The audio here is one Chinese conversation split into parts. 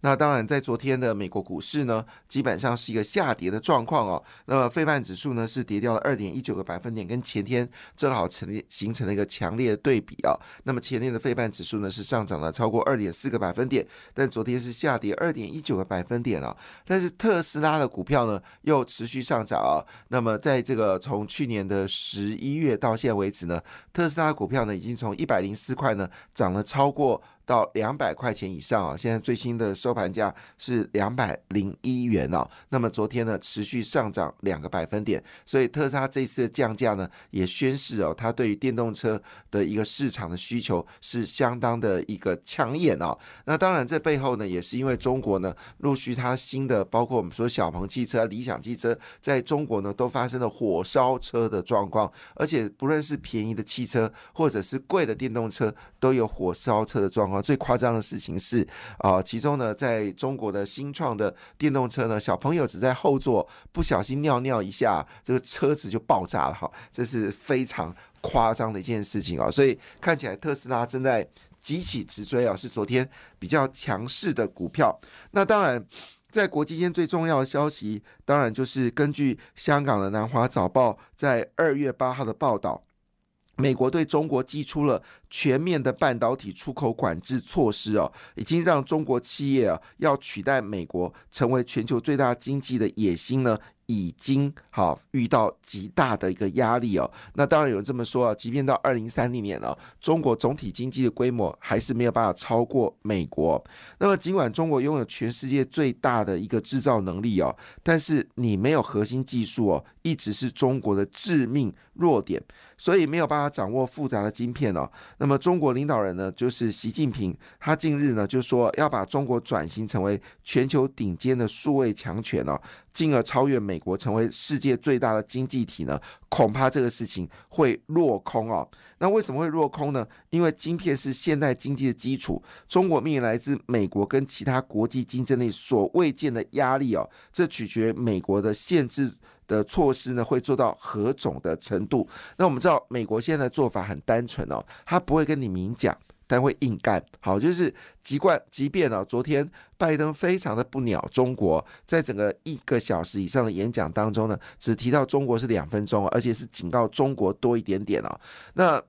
那当然，在昨天的美国股市呢，基本上是一个下跌的状况哦。那么，费半指数呢是跌掉了二点一九个百分点，跟前天正好成立形成了一个强烈的对比啊。那么，前天的费半指数呢是上涨了超过二点四个百分点，但昨天是下跌二点一九个百分点啊。但是特斯拉的股票呢又持续上涨啊。那么，在这个从去年的十一月到现在为止呢，特斯拉股票呢已经从一百零四块呢涨了超过。到两百块钱以上啊！现在最新的收盘价是两百零一元哦。那么昨天呢，持续上涨两个百分点，所以特斯拉这次的降价呢，也宣示哦，它对于电动车的一个市场的需求是相当的一个抢眼哦。那当然，这背后呢，也是因为中国呢，陆续它新的，包括我们说小鹏汽车、理想汽车，在中国呢都发生了火烧车的状况，而且不论是便宜的汽车或者是贵的电动车，都有火烧车的状况。最夸张的事情是，啊，其中呢，在中国的新创的电动车呢，小朋友只在后座不小心尿尿一下，这个车子就爆炸了，哈，这是非常夸张的一件事情啊，所以看起来特斯拉正在急起直追啊，是昨天比较强势的股票。那当然，在国际间最重要的消息，当然就是根据香港的南华早报在二月八号的报道。美国对中国寄出了全面的半导体出口管制措施哦，已经让中国企业啊要取代美国成为全球最大经济的野心呢。已经好遇到极大的一个压力哦。那当然有人这么说啊，即便到二零三零年了，中国总体经济的规模还是没有办法超过美国。那么尽管中国拥有全世界最大的一个制造能力哦，但是你没有核心技术哦，一直是中国的致命弱点，所以没有办法掌握复杂的晶片哦。那那么中国领导人呢，就是习近平，他近日呢就说要把中国转型成为全球顶尖的数位强权哦。进而超越美国，成为世界最大的经济体呢？恐怕这个事情会落空哦。那为什么会落空呢？因为晶片是现代经济的基础。中国面临来自美国跟其他国际竞争力所未见的压力哦。这取决美国的限制的措施呢，会做到何种的程度？那我们知道，美国现在的做法很单纯哦，他不会跟你明讲。但会硬干，好，就是即惯即便呢，昨天拜登非常的不鸟中国，在整个一个小时以上的演讲当中呢，只提到中国是两分钟，而且是警告中国多一点点哦，那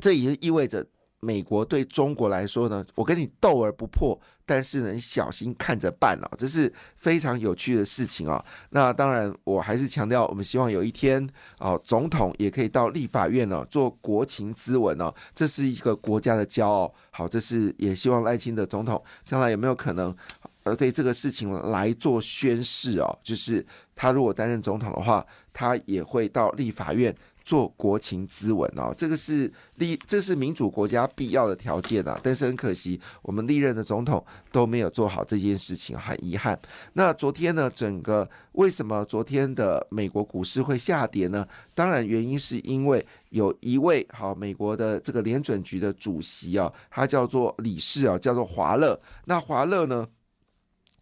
这也意味着。美国对中国来说呢，我跟你斗而不破，但是呢，你小心看着办哦，这是非常有趣的事情哦。那当然，我还是强调，我们希望有一天哦，总统也可以到立法院呢做国情咨文哦，这是一个国家的骄傲。好，这是也希望赖清德总统将来有没有可能呃对这个事情来做宣誓哦，就是他如果担任总统的话，他也会到立法院。做国情咨文哦，这个是历，这是民主国家必要的条件啊。但是很可惜，我们历任的总统都没有做好这件事情，很遗憾。那昨天呢，整个为什么昨天的美国股市会下跌呢？当然原因是因为有一位好美国的这个联准局的主席啊，他叫做理事啊，叫做华勒。那华勒呢，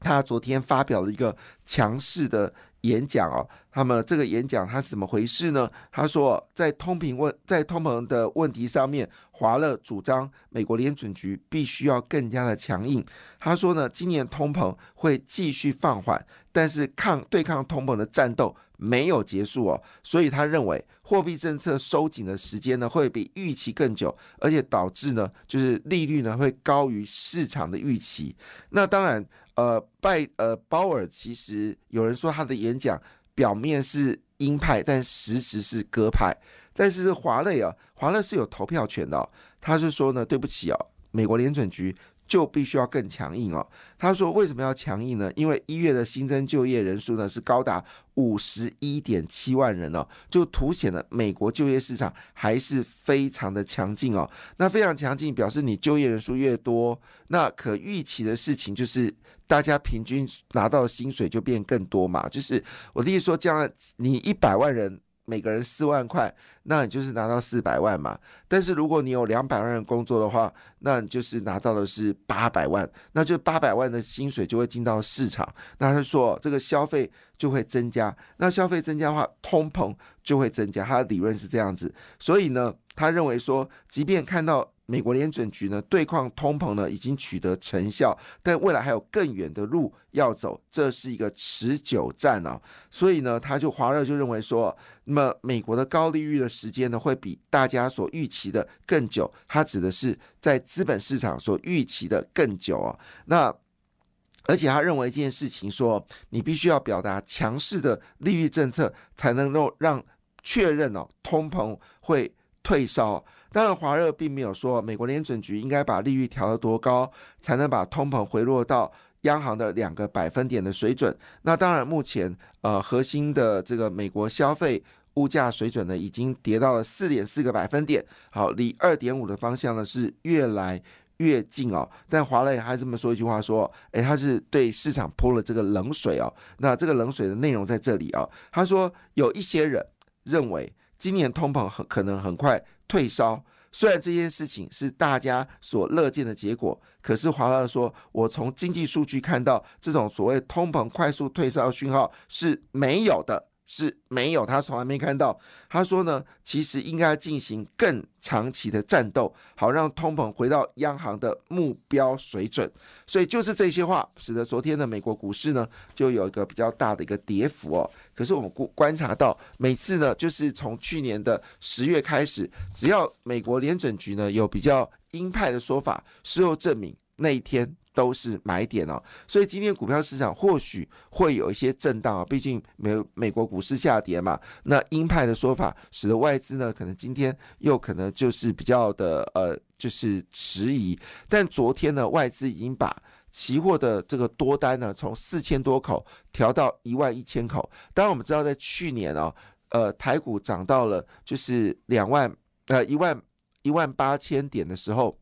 他昨天发表了一个强势的。演讲哦，那么这个演讲他是怎么回事呢？他说，在通膨问在通膨的问题上面，华勒主张美国联准局必须要更加的强硬。他说呢，今年通膨会继续放缓，但是抗对抗通膨的战斗没有结束哦，所以他认为货币政策收紧的时间呢会比预期更久，而且导致呢就是利率呢会高于市场的预期。那当然。呃，拜呃鲍尔其实有人说他的演讲表面是鹰派，但实质是鸽派。但是华勒啊，华勒是有投票权的。他是说呢，对不起哦，美国联准局。就必须要更强硬哦。他说：“为什么要强硬呢？因为一月的新增就业人数呢是高达五十一点七万人哦，就凸显了美国就业市场还是非常的强劲哦。那非常强劲，表示你就业人数越多，那可预期的事情就是大家平均拿到薪水就变更多嘛。就是我的意思说，将来你一百万人。”每个人四万块，那你就是拿到四百万嘛。但是如果你有两百万的工作的话，那你就是拿到的是八百万，那就八百万的薪水就会进到市场。那他说这个消费就会增加，那消费增加的话，通膨就会增加。他的理论是这样子，所以呢，他认为说，即便看到。美国联准局呢对抗通膨呢已经取得成效，但未来还有更远的路要走，这是一个持久战啊。所以呢，他就华热就认为说，那么美国的高利率的时间呢会比大家所预期的更久。他指的是在资本市场所预期的更久啊。那而且他认为一件事情说，你必须要表达强势的利率政策，才能够让确认哦通膨会。退烧，当然，华热并没有说美国联准局应该把利率调得多高，才能把通膨回落到央行的两个百分点的水准。那当然，目前呃核心的这个美国消费物价水准呢，已经跌到了四点四个百分点，好，离二点五的方向呢是越来越近哦。但华雷还这么说一句话说，诶，他是对市场泼了这个冷水哦。那这个冷水的内容在这里啊，他说有一些人认为。今年通膨很可能很快退烧，虽然这件事情是大家所乐见的结果，可是华乐说，我从经济数据看到这种所谓通膨快速退烧讯号是没有的。是没有，他从来没看到。他说呢，其实应该进行更长期的战斗，好让通膨回到央行的目标水准。所以就是这些话，使得昨天的美国股市呢，就有一个比较大的一个跌幅哦。可是我们观观察到，每次呢，就是从去年的十月开始，只要美国联准局呢有比较鹰派的说法，事后证明那一天。都是买点哦，所以今天股票市场或许会有一些震荡啊，毕竟美美国股市下跌嘛。那鹰派的说法使得外资呢，可能今天又可能就是比较的呃，就是迟疑。但昨天呢，外资已经把期货的这个多单呢，从四千多口调到一万一千口。当然我们知道，在去年哦，呃，台股涨到了就是两万呃一万一万八千点的时候，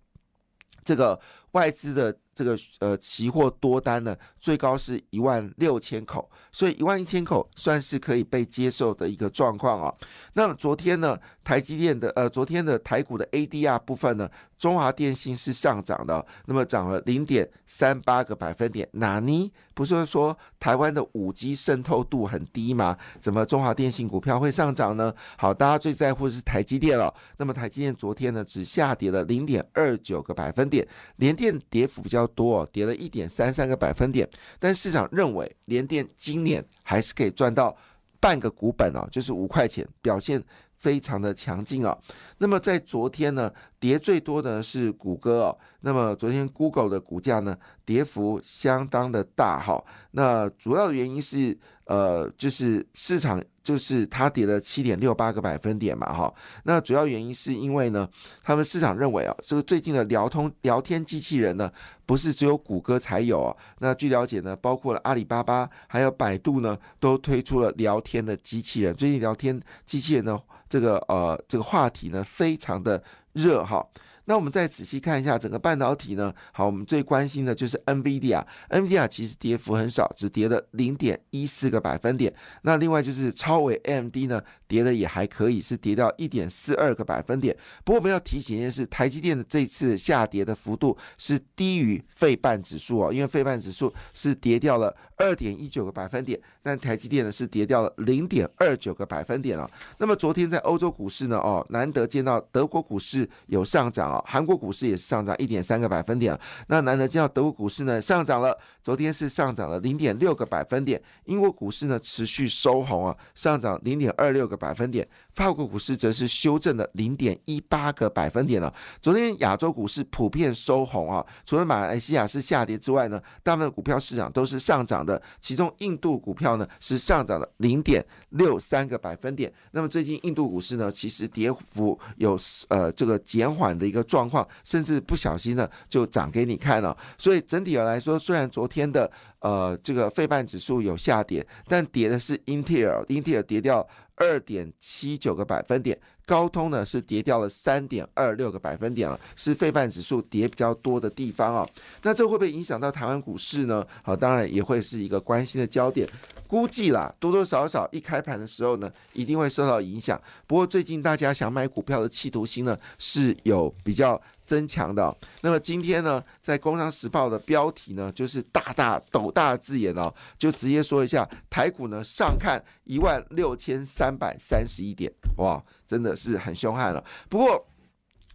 这个外资的。这个呃期货多单呢，最高是一万六千口，所以一万一千口算是可以被接受的一个状况啊。那昨天呢，台积电的呃昨天的台股的 ADR 部分呢，中华电信是上涨的，那么涨了零点三八个百分点。哪尼不是说台湾的五 G 渗透度很低吗？怎么中华电信股票会上涨呢？好，大家最在乎的是台积电了。那么台积电昨天呢，只下跌了零点二九个百分点，连电跌幅比较。多哦跌了一点三三个百分点，但市场认为联电今年还是可以赚到半个股本哦，就是五块钱，表现非常的强劲哦。那么在昨天呢，跌最多的是谷歌哦。那么昨天 Google 的股价呢，跌幅相当的大哈。那主要的原因是呃，就是市场。就是它跌了七点六八个百分点嘛，哈，那主要原因是因为呢，他们市场认为啊，这个最近的聊通聊天机器人呢，不是只有谷歌才有啊。那据了解呢，包括了阿里巴巴还有百度呢，都推出了聊天的机器人。最近聊天机器人呢，这个呃这个话题呢，非常的热哈。那我们再仔细看一下整个半导体呢？好，我们最关心的就是 NVIDIA，NVIDIA 其实跌幅很少，只跌了零点一四个百分点。那另外就是超伟 AMD 呢，跌的也还可以，是跌到一点四二个百分点。不过我们要提醒一件事，台积电的这次下跌的幅度是低于费半指数哦，因为费半指数是跌掉了二点一九个百分点，但台积电呢是跌掉了零点二九个百分点了。那么昨天在欧洲股市呢，哦，难得见到德国股市有上涨哦。韩国股市也是上涨一点三个百分点，那难得见到德国股市呢上涨了，昨天是上涨了零点六个百分点。英国股市呢持续收红啊，上涨零点二六个百分点。法国股市则是修正了零点一八个百分点了。昨天亚洲股市普遍收红啊，除了马来西亚是下跌之外呢，大部分股票市场都是上涨的。其中印度股票呢是上涨了零点六三个百分点。那么最近印度股市呢，其实跌幅有呃这个减缓的一个。状况甚至不小心呢就涨给你看了，所以整体来说，虽然昨天的呃这个费半指数有下跌，但跌的是英特尔，英特尔跌掉二点七九个百分点，高通呢是跌掉了三点二六个百分点了，是费半指数跌比较多的地方哦。那这会不会影响到台湾股市呢？好，当然也会是一个关心的焦点。估计啦，多多少少一开盘的时候呢，一定会受到影响。不过最近大家想买股票的企图心呢，是有比较增强的。那么今天呢，在《工商时报》的标题呢，就是大大斗大字眼哦，就直接说一下，台股呢上看一万六千三百三十一点，哇，真的是很凶悍了。不过。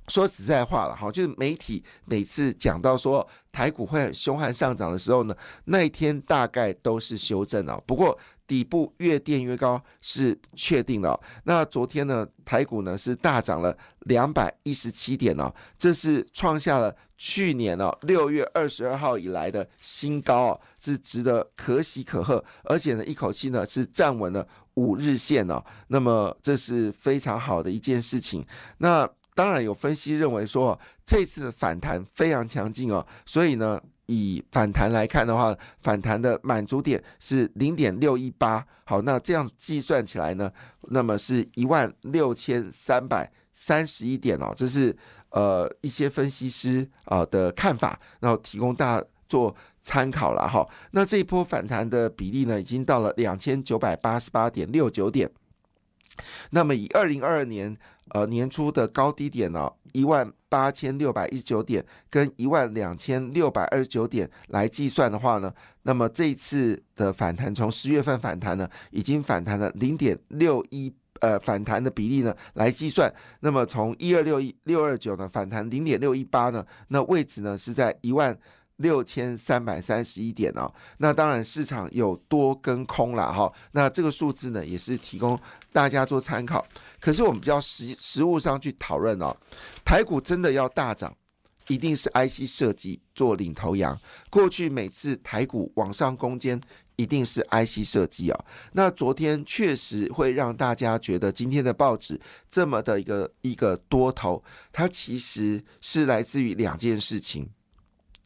说实在话了哈，就是媒体每次讲到说台股会很凶悍上涨的时候呢，那一天大概都是修正了。不过底部越垫越高是确定了。那昨天呢，台股呢是大涨了两百一十七点哦，这是创下了去年哦六月二十二号以来的新高哦，是值得可喜可贺。而且呢，一口气呢是站稳了五日线哦，那么这是非常好的一件事情。那当然有分析认为说，这次的反弹非常强劲哦，所以呢，以反弹来看的话，反弹的满足点是零点六一八。好，那这样计算起来呢，那么是一万六千三百三十一点哦，这是呃一些分析师啊的看法，然后提供大家做参考了哈。那这一波反弹的比例呢，已经到了两千九百八十八点六九点。那么以二零二二年呃年初的高低点呢，一万八千六百一十九点跟一万两千六百二十九点来计算的话呢，那么这一次的反弹从十月份反弹呢，已经反弹了零点六一呃反弹的比例呢来计算，那么从一二六一六二九呢反弹零点六一八呢，那位置呢是在一万。六千三百三十一点哦，那当然市场有多跟空了哈，那这个数字呢也是提供大家做参考。可是我们比较实实物上去讨论哦，台股真的要大涨，一定是 IC 设计做领头羊。过去每次台股往上攻坚，一定是 IC 设计啊。那昨天确实会让大家觉得今天的报纸这么的一个一个多头，它其实是来自于两件事情。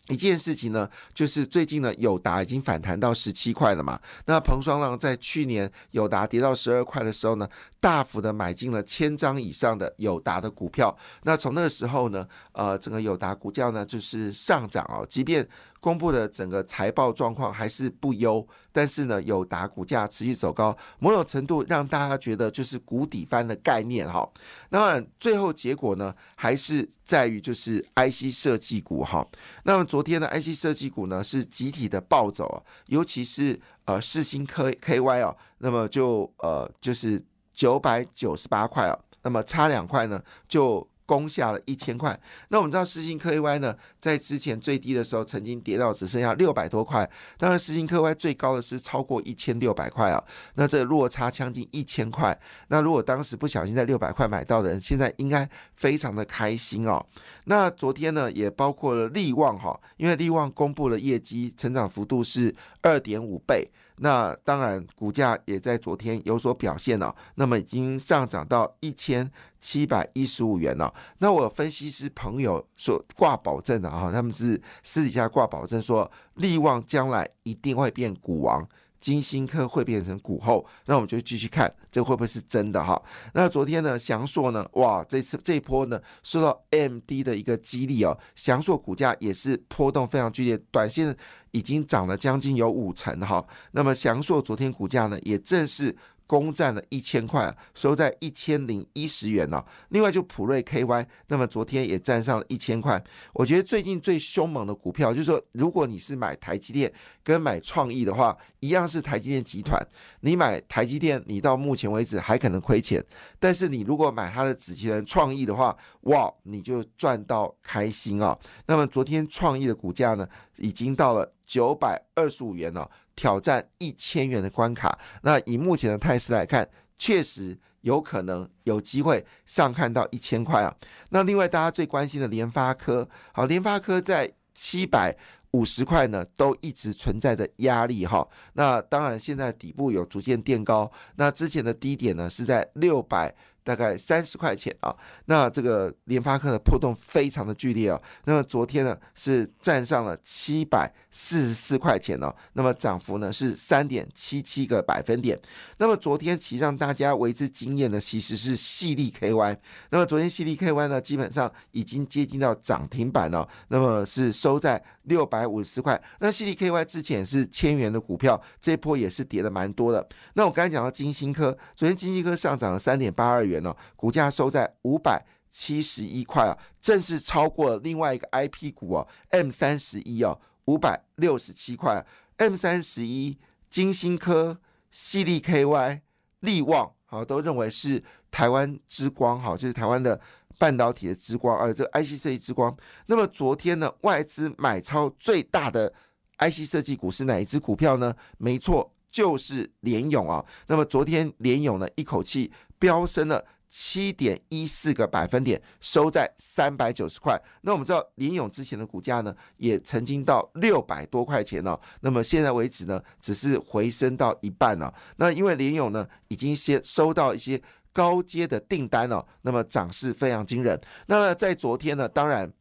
一件事情呢，就是最近呢，友达已经反弹到十七块了嘛。那彭双浪在去年友达跌到十二块的时候呢，大幅的买进了千张以上的友达的股票。那从那个时候呢，呃，整个友达股价呢就是上涨哦，即便。公布的整个财报状况还是不优，但是呢，友达股价持续走高，某种程度让大家觉得就是谷底翻的概念哈。那么最后结果呢，还是在于就是 IC 设计股哈。那么昨天的 IC 设计股呢是集体的暴走，尤其是呃世星 K KY 哦，那么就呃就是九百九十八块哦，那么差两块呢就。攻下了一千块，那我们知道世星科 Y 呢，在之前最低的时候曾经跌到只剩下六百多块，当然世星科 Y 最高的是超过一千六百块啊，那这落差将近一千块，那如果当时不小心在六百块买到的人，现在应该非常的开心哦。那昨天呢，也包括了利旺哈，因为利旺公布了业绩，成长幅度是二点五倍。那当然，股价也在昨天有所表现了，那么已经上涨到一千七百一十五元了。那我分析师朋友说挂保证的哈，他们是私底下挂保证说，利旺将来一定会变股王。金星科会变成股后，那我们就继续看这会不会是真的哈？那昨天呢，翔硕呢，哇，这次这一波呢，受到 M D 的一个激励哦，翔硕股价也是波动非常剧烈，短线已经涨了将近有五成哈。那么翔硕昨天股价呢，也正是。攻占了一千块，收在一千零一十元哦。另外就普瑞 KY，那么昨天也站上了一千块。我觉得最近最凶猛的股票，就是说，如果你是买台积电跟买创意的话，一样是台积电集团。你买台积电，你到目前为止还可能亏钱，但是你如果买它的子集团创意的话，哇，你就赚到开心啊！那么昨天创意的股价呢，已经到了。九百二十五元哦，挑战一千元的关卡。那以目前的态势来看，确实有可能有机会上看到一千块啊。那另外大家最关心的联发科，好，联发科在七百五十块呢，都一直存在的压力哈。那当然现在底部有逐渐垫高，那之前的低点呢是在六百大概三十块钱啊。那这个联发科的波动非常的剧烈哦。那么昨天呢是站上了七百四十四块钱哦，那么涨幅呢是三点七七个百分点。那么昨天其实让大家为之惊艳的其实是细粒 KY。那么昨天细粒 KY 呢基本上已经接近到涨停板了，那么是收在六百五十块。那细粒 KY 之前是千元的股票，这波也是跌了蛮多的。那我刚才讲到金星科，昨天金星科上涨了三点八二元哦，股价收在五百七十一块啊，正式超过了另外一个 IP 股哦，M 三十一哦，五百六十七块，M 三十一、金星科、细粒 KY、力旺，好，都认为是台湾之光，好，就是台湾的半导体的之光，呃，这 IC 设计之光。那么昨天呢，外资买超最大的 IC 设计股是哪一只股票呢？没错。就是联勇啊，那么昨天联勇呢一口气飙升了七点一四个百分点，收在三百九十块。那我们知道林勇之前的股价呢，也曾经到六百多块钱哦。那么现在为止呢，只是回升到一半了。那因为林勇呢，已经先收到一些高阶的订单了，那么涨势非常惊人。那么在昨天呢，当然。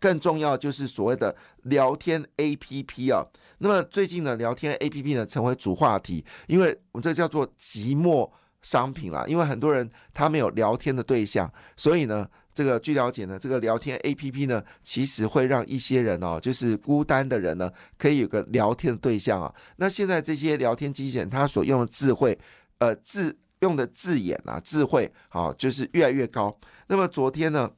更重要就是所谓的聊天 A P P 啊，那么最近呢，聊天 A P P 呢成为主话题，因为我们这叫做寂寞商品啦，因为很多人他没有聊天的对象，所以呢，这个据了解呢，这个聊天 A P P 呢，其实会让一些人哦，就是孤单的人呢，可以有个聊天的对象啊。那现在这些聊天机器人，它所用的智慧，呃，字用的字眼啊，智慧好，就是越来越高。那么昨天呢？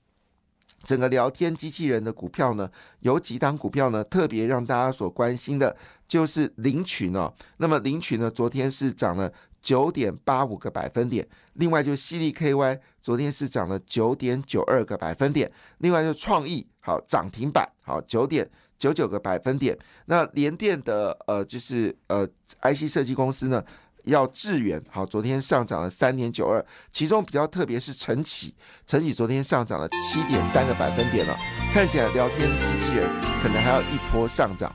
整个聊天机器人的股票呢，有几档股票呢，特别让大家所关心的，就是领取呢。那么领取呢，昨天是涨了九点八五个百分点。另外就犀利 KY，昨天是涨了九点九二个百分点。另外就创意，好涨停板，好九点九九个百分点。那联电的呃，就是呃，IC 设计公司呢。要致远好，昨天上涨了三点九二，其中比较特别是晨起，晨起昨天上涨了七点三个百分点了，看起来聊天机器人可能还要一波上涨。